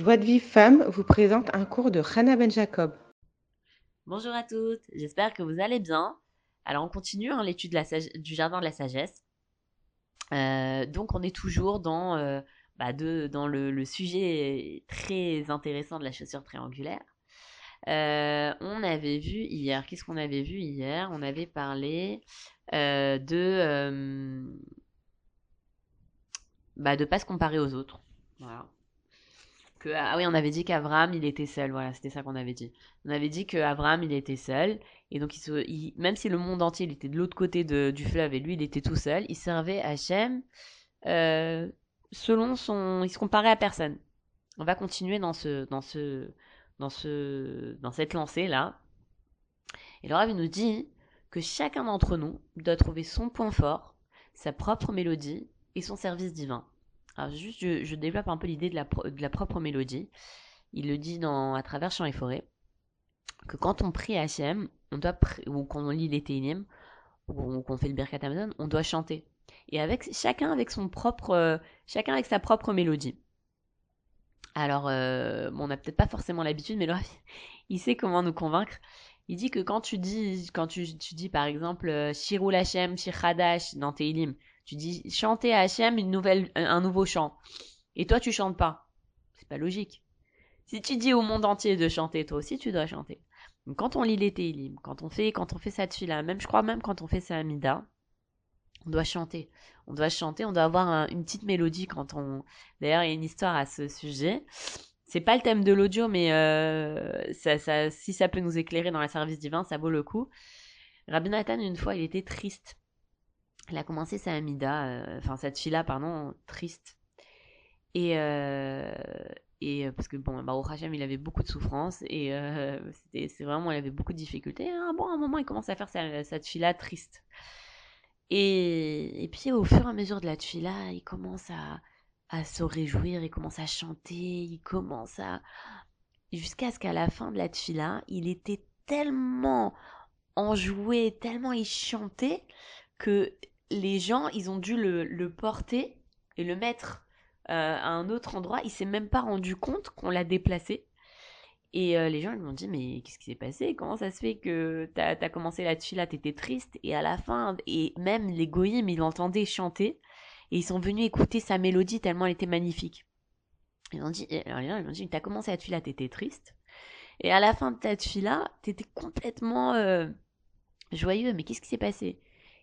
Joie de Vie Femme vous présente un cours de Hannah Ben Jacob. Bonjour à toutes, j'espère que vous allez bien. Alors on continue hein, l'étude du jardin de la sagesse. Euh, donc on est toujours dans, euh, bah, le, sujet très intéressant de la chaussure triangulaire. Euh, on avait vu hier, qu'est-ce qu'on avait vu hier? On avait parlé de bah, de pas se comparer aux autres. Voilà ah oui, on avait dit qu'Abraham, il était seul. Voilà, c'était ça qu'on avait dit. On avait dit qu'Abraham, il était seul. Et donc, il même si le monde entier il était de l'autre côté du fleuve et lui, il était tout seul, il servait Hachem euh, selon son. Il se comparait à personne. On va continuer dans, ce, dans, ce, dans, ce, dans cette lancée-là. Et le Rav, nous dit que chacun d'entre nous doit trouver son point fort, sa propre mélodie et son service divin. Alors juste, je, développe un peu l'idée de la, propre mélodie. Il le dit dans, à travers Chants et Forêts, que quand on prie Hachem, on doit ou qu'on lit les Télim, ou qu'on fait le Birkat Amazon, on doit chanter. Et avec chacun avec son propre, chacun avec sa propre mélodie. Alors, euh, bon, on n'a peut-être pas forcément l'habitude, mais il sait comment nous convaincre. Il dit que quand tu dis, quand tu, dis par exemple euh, Shirul Hashem, Shir Hadash dans Télim, tu dis chanter à Hachem une un nouveau chant. Et toi, tu chantes pas. C'est pas logique. Si tu dis au monde entier de chanter, toi aussi, tu dois chanter. Quand on lit les Télim, quand on fait, quand on fait cette fila, même, je crois même quand on fait sa Amida, on doit chanter. On doit chanter, on doit avoir une petite mélodie quand on. D'ailleurs, il y a une histoire à ce sujet. C'est pas le thème de l'audio, mais euh, si ça peut nous éclairer dans le service divin, ça vaut le coup. Rabbi Nathan, une fois, il était triste elle a commencé sa Amida, euh, enfin cette fille-là, pardon, triste. Et, euh, et euh, parce que bon, bah, Hachem, il avait beaucoup de souffrance et c'est vraiment, il avait beaucoup de difficultés. Ah, bon, à un moment, il commence à faire cette fille-là triste. Et, et puis au fur et à mesure de la fille-là, il commence à, à se réjouir, il commence à chanter, il commence à... Jusqu'à ce qu'à la fin de la fille-là, il était tellement enjoué, tellement il chantait que les gens, ils ont dû le, porter et le mettre euh, à un autre endroit. Il s'est même pas rendu compte qu'on l'a déplacé. Et euh, les gens ils m'ont dit mais qu'est-ce qui s'est passé? Comment ça se fait que t'as as commencé la tu t'étais triste. Et à la fin et même les goyim ils l'entendaient chanter. Et ils sont venus écouter sa mélodie tellement elle était magnifique. Ils ont dit alors les gens ils m'ont dit t'as commencé la tu t'étais triste. Et à la fin de ta tu t'étais complètement euh, joyeux. Mais qu'est-ce qui s'est passé?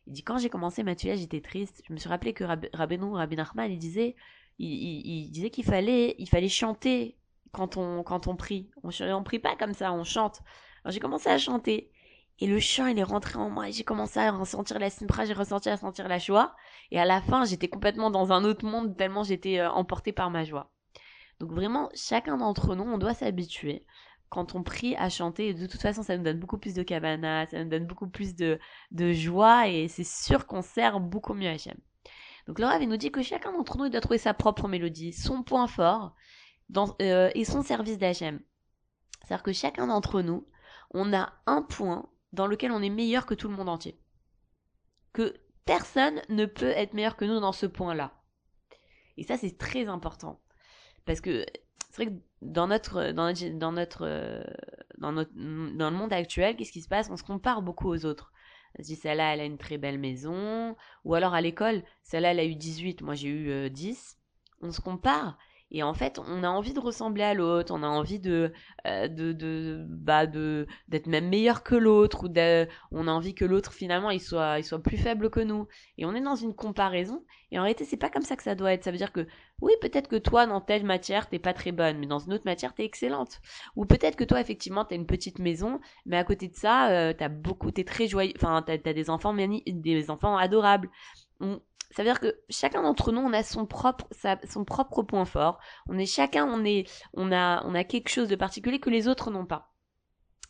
Il dit quand j'ai commencé ma j'étais triste. Je me suis rappelé que Rab Rabbeinu, Rabbi il disait, il, disait qu'il fallait, il fallait chanter quand on, quand on prie. On, on prie pas comme ça, on chante. Alors j'ai commencé à chanter. Et le chant, il est rentré en moi j'ai commencé à ressentir la simpra, j'ai ressenti à sentir la joie. Et à la fin, j'étais complètement dans un autre monde tellement j'étais euh, emportée par ma joie. Donc vraiment, chacun d'entre nous, on doit s'habituer quand on prie à chanter, de toute façon, ça nous donne beaucoup plus de cabana, ça nous donne beaucoup plus de, joie et c'est sûr qu'on sert beaucoup mieux Hachem. Donc Rav nous dit que chacun d'entre nous doit trouver sa propre mélodie, son point fort euh, et son service d'Hachem. C'est-à-dire que chacun d'entre nous, on a un point dans lequel on est meilleur que tout le monde entier. Que personne ne peut être meilleur que nous dans ce point-là. Et ça, c'est très important. Parce que vrai que dans notre dans notre dans notre dans le monde actuel, qu'est-ce qui se passe? On se compare beaucoup aux autres. On dit celle-là, elle a une très belle maison, ou alors à l'école, celle-là, elle a eu 18, moi j'ai eu 10. On se compare et en fait, on a envie de ressembler à l'autre, on a envie de, euh, de, de, bah, de, d'être même meilleur que l'autre, ou on a envie que l'autre finalement il soit, il soit plus faible que nous. Et on est dans une comparaison. Et en réalité, c'est pas comme ça que ça doit être. Ça veut dire que oui, peut-être que toi dans telle matière t'es pas très bonne, mais dans une autre matière t'es excellente. Ou peut-être que toi effectivement t'as une petite maison, mais à côté de ça, euh, t'as beaucoup, t'es très joyeux, enfin t'as, as des enfants, des enfants adorables. Ça veut dire que chacun d'entre nous, on a son propre, son propre point fort. On est chacun, on est, on a, on a quelque chose de particulier que les autres n'ont pas.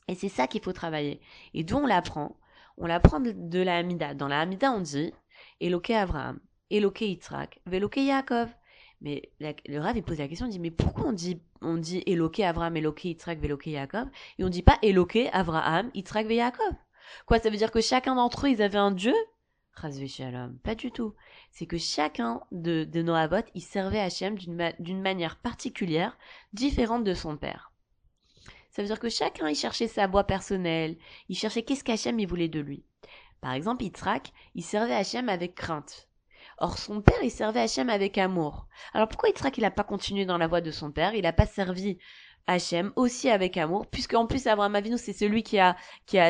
Et c'est ça qu'il faut travailler. Et d'où on l'apprend? On l'apprend de, la Hamida. Dans la Hamida, on dit Eloke Abraham, Eloke Yitzhak, Veloke Yaakov. Mais le Rav, il pose la question, il dit, mais pourquoi on dit, on dit Eloke Abraham, Eloke Yitzhak, Veloke Yaakov, et on dit pas Eloke Abraham, Yitzhak, Yaakov Quoi, ça veut dire que chacun d'entre eux, ils avaient un Dieu? Pas du tout. C'est que chacun de, de nos avots, il servait Hachem d'une manière particulière, différente de son père. Ça veut dire que chacun, il cherchait sa voie personnelle, il cherchait qu'est-ce qu'Hachem, il voulait de lui. Par exemple, Yitzhak, il servait Hachem avec crainte. Or, son père, il servait Hachem avec amour. Alors pourquoi Yitzhak, il n'a pas continué dans la voie de son père? Il n'a pas servi Hachem aussi avec amour, puisque en plus Abraham Avinu c'est celui qui a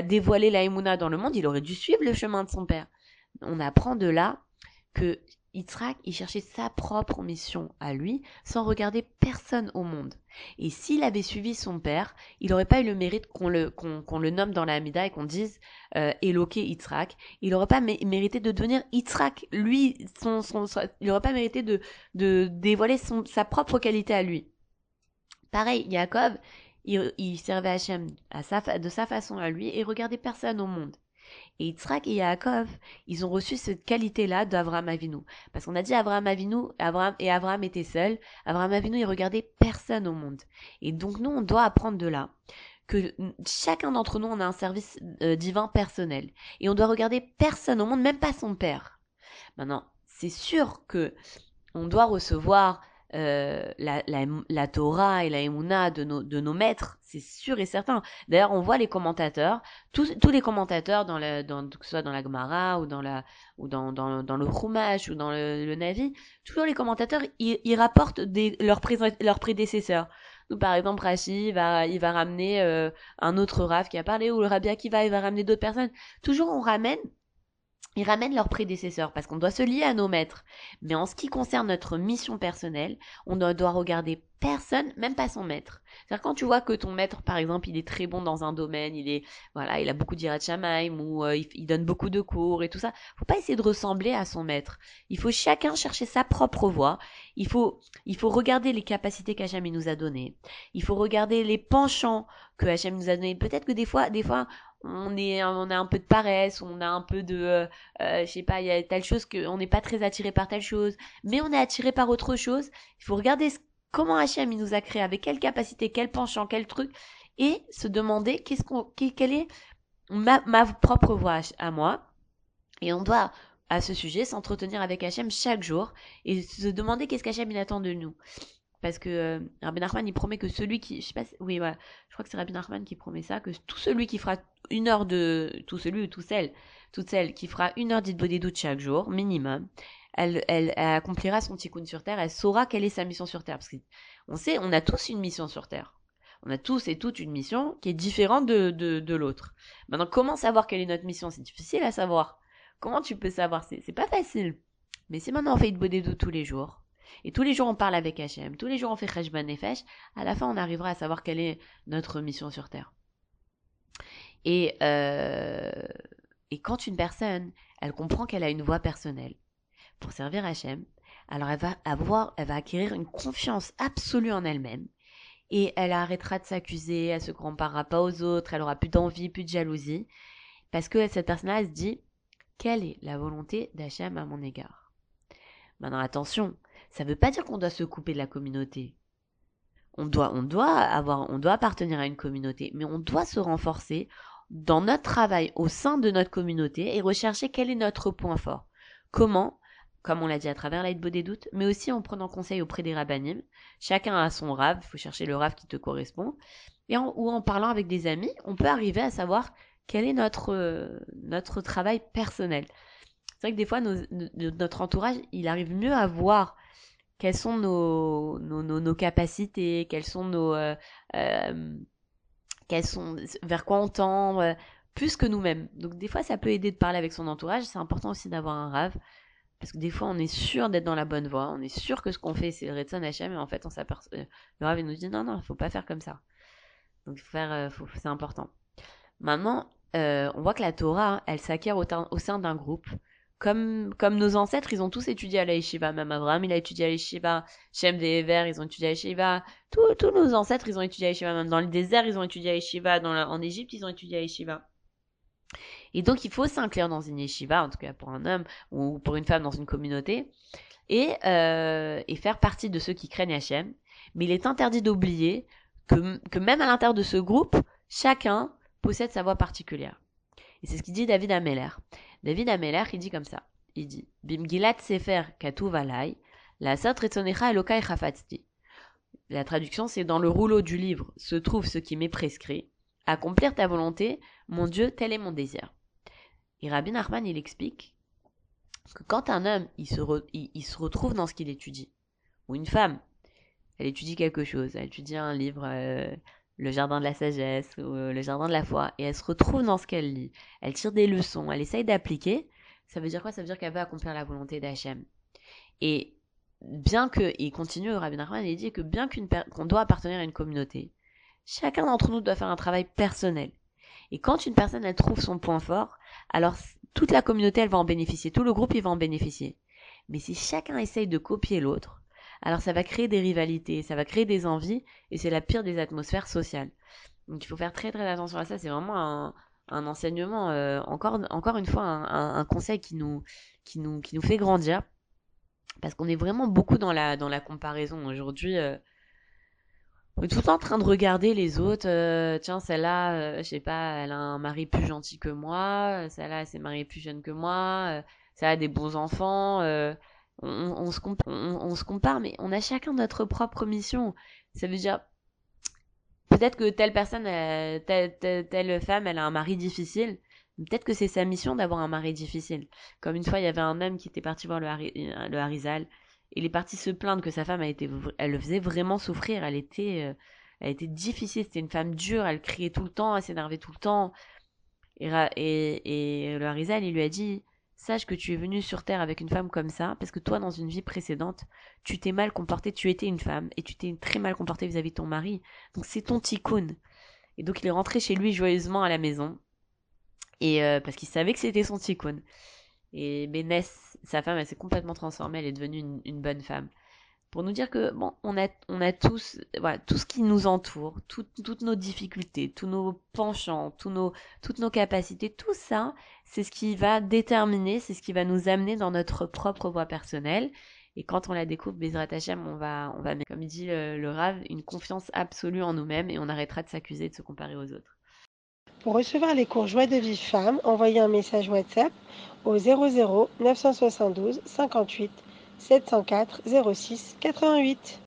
dévoilé la dans le monde, il aurait dû suivre le chemin de son père. On apprend de là que Yitzhak, il cherchait sa propre mission à lui, sans regarder personne au monde. Et s'il avait suivi son père, il n'aurait pas eu le mérite qu'on le, nomme dans la Hamida et qu'on dise euh, Eloké Yitzhak. Il n'aurait pas mérité de devenir Yitzhak. Lui, son, son, il n'aurait pas mérité de, de dévoiler son, sa propre qualité à lui. Pareil, Yaakov, il, il servait Hachem à sa, de sa façon à lui et regardait personne au monde. Et Yitzhak et Yaakov, ils ont reçu cette qualité-là d'Avraham Avinu. Parce qu'on a dit Avraham Avinu, et Avraham était seul. Avraham Avinu, il regardait personne au monde. Et donc nous, on doit apprendre de là que chacun d'entre nous, on a un service euh, divin personnel. Et on doit regarder personne au monde, même pas son père. Maintenant, c'est sûr que on doit recevoir euh, la, la, la, Torah et la Emouna de nos, de nos maîtres, c'est sûr et certain. D'ailleurs, on voit les commentateurs, tous, tous les commentateurs, dans le, dans, que ce soit dans la Gemara ou dans, la, ou dans, dans, dans le Chumash ou dans le, le Navi, toujours les commentateurs, ils, ils rapportent des, leurs, leurs prédécesseurs. Donc, par exemple, Rashi, il va, il va ramener euh, un autre Rav qui a parlé, ou le Rabbi Akiva, il va ramener d'autres personnes. Toujours, on ramène ils ramènent leurs prédécesseurs parce qu'on doit se lier à nos maîtres. Mais en ce qui concerne notre mission personnelle, on doit regarder personne, même pas son maître. C'est-à-dire quand tu vois que ton maître, par exemple, il est très bon dans un domaine, il est, voilà, il a beaucoup Shamaim ou euh, il, donne beaucoup de cours et tout ça, faut pas essayer de ressembler à son maître. Il faut chacun chercher sa propre voie. Il faut, il faut regarder les capacités qu'Hachem nous a données. Il faut regarder les penchants que Hachem nous a donnés. Peut-être que des fois, des fois, on est on a un peu de paresse on a un peu de euh, euh, je sais pas il y a telle chose que on n'est pas très attiré par telle chose mais on est attiré par autre chose. Il faut regarder comment Hachem il nous a créé avec quelle capacité quel penchant quel truc et se demander qu'est-ce qu'on quelle est ma, ma propre voix à moi. Et on doit à ce sujet s'entretenir avec Hachem chaque jour et se demander qu'est-ce qu'Hachem il attend de nous parce que euh, Rabbi Nachman, il promet que celui qui, je sais pas, oui, voilà, je crois que c'est Rabbi Nachman qui promet ça, que tout celui qui fera une heure de, tout celui ou tout celle, toute celle qui fera une heure d'idbodé doute chaque jour, minimum, elle, elle, accomplira son tikkun sur terre, elle saura quelle est sa mission sur terre. Parce qu'on sait, on a tous une mission sur terre. On a tous et toutes une mission qui est différente de, de, de l'autre. Maintenant, comment savoir quelle est notre mission? C'est difficile à savoir. Comment tu peux savoir? C'est pas facile. Mais si maintenant on fait doute tous les jours, et tous les jours on parle avec Hachem, tous les jours on fait Cheshban Nefesh, à la fin on arrivera à savoir quelle est notre mission sur Terre. Et, euh, et quand une personne, elle comprend qu'elle a une voie personnelle pour servir Hachem, alors elle va avoir, elle va acquérir une confiance absolue en elle-même, et elle arrêtera de s'accuser, elle se comparera pas aux autres, elle aura plus d'envie, plus de jalousie, parce que cette personne-là, se dit, quelle est la volonté d'Hachem à mon égard? Maintenant, attention, ça ne veut pas dire qu'on doit se couper de la communauté. On doit, on doit avoir, on doit appartenir à une communauté, mais on doit se renforcer dans notre travail au sein de notre communauté et rechercher quel est notre point fort. Comment comme on l'a dit à travers l'aide des doutes, mais aussi en prenant conseil auprès des rabbinim. Chacun a son rave, il faut chercher le rave qui te correspond. Et ou en parlant avec des amis, on peut arriver à savoir quel est notre, notre travail personnel. C'est vrai que des fois, notre entourage, il arrive mieux à voir quelles sont nos, nos, nos, capacités, quelles sont nos, euh, euh, sont, vers quoi on tend, euh, plus que nous-mêmes. Donc des fois, ça peut aider de parler avec son entourage. C'est important aussi d'avoir un rave. Parce que des fois, on est sûr d'être dans la bonne voie, on est sûr que ce qu'on fait, c'est Redson HM, et en fait, on s'aperçoit, le rave, nous dit non, non, il faut pas faire comme ça. Donc, faire, c'est important. Maintenant, on voit que la Torah, elle s'acquiert au sein d'un groupe comme, comme nos ancêtres, ils ont tous étudié à la yeshiva. Même Abraham, il a étudié à la yeshiva. Shem des Ever, ils ont étudié à la yeshiva. Tous, tous nos ancêtres, ils ont étudié à la yeshiva. Même dans le désert, ils ont étudié à la yeshiva. Dans en Égypte, ils ont étudié à la yeshiva. Et donc, il faut s'inclure dans une yeshiva, en tout cas pour un homme ou pour une femme dans une communauté, et, euh, et faire partie de ceux qui craignent Hachem. Mais il est interdit d'oublier que, que même à l'intérieur de ce groupe, chacun possède sa voix particulière. Et c'est ce qu'il dit David Ameller. David Ameler, il dit comme ça. Il dit Bimgilat Sefer Katuv Alai, la Elokai Chafatzti. La traduction, c'est dans le rouleau du livre se trouve ce qui m'est prescrit. Accomplir ta volonté, mon Dieu, tel est mon désir. Et Rabbi Nachman, il explique que quand un homme, il se, il, se retrouve dans ce qu'il étudie, ou une femme, elle étudie quelque chose, elle étudie un livre, euh, le jardin de la sagesse, ou euh, le jardin de la foi, et elle se retrouve dans ce qu'elle lit, elle tire des leçons, elle essaye d'appliquer, ça veut dire quoi? Ça veut dire qu'elle va accomplir la volonté d'Hachem. Et bien que, il continue, Rabbi Nachman, il dit que bien qu'on doit appartenir à une communauté, chacun d'entre nous doit faire un travail personnel. Et quand une personne, elle trouve son point fort, alors toute la communauté, elle va en bénéficier, tout le groupe, il va en bénéficier. Mais si chacun essaye de copier l'autre, alors ça va créer des rivalités, ça va créer des envies, et c'est la pire des atmosphères sociales. Donc il faut faire très très attention à ça, c'est vraiment un, un enseignement, euh, encore, encore une fois, un, conseil qui nous, qui, nous, qui nous fait grandir, parce qu'on est vraiment beaucoup dans la, dans la comparaison aujourd'hui. Euh, on est tout le temps en train de regarder les autres. Euh, tiens, celle-là, euh, je sais pas, elle a un mari plus gentil que moi. Celle-là, elle s'est mariée plus jeune que moi. celle-là a des bons enfants. On, on, se on, se compare, mais on a chacun notre propre mission. Ça veut dire, peut-être que telle personne, telle, telle, femme, elle a un mari difficile. Peut-être que c'est sa mission d'avoir un mari difficile. Comme une fois, il y avait un homme qui était parti voir le, le Harizal il est parti se plaindre que sa femme a été, elle le faisait vraiment souffrir. Elle était, euh, elle était difficile. C'était une femme dure. Elle criait tout le temps. Elle s'énervait tout le temps. Et, et, et le Harizal, il lui a dit, sache que tu es venu sur terre avec une femme comme ça, parce que toi, dans une vie précédente, tu t'es mal comporté. Tu étais une femme et tu t'es très mal comporté vis-à-vis de ton mari. Donc c'est ton tikkun. Et donc il est rentré chez lui joyeusement à la maison. Et euh, parce qu'il savait que c'était son tikkun. Et Bénès, sa femme, elle s'est complètement transformée, elle est devenue une, bonne femme. Pour nous dire que, bon, on a, on a tous, voilà, tout ce qui nous entoure, toutes nos difficultés, tous nos penchants, tous nos, toutes nos capacités, tout ça, c'est ce qui va déterminer, c'est ce qui va nous amener dans notre propre voie personnelle. Et quand on la découvre, Bezrat Hashem, on va, on va, comme dit le, le Rav, une confiance absolue en nous-mêmes et on arrêtera de s'accuser de se comparer aux autres. Pour recevoir les cours Joie de vie femme, envoyez un message WhatsApp au 00 972 58 704 06 88.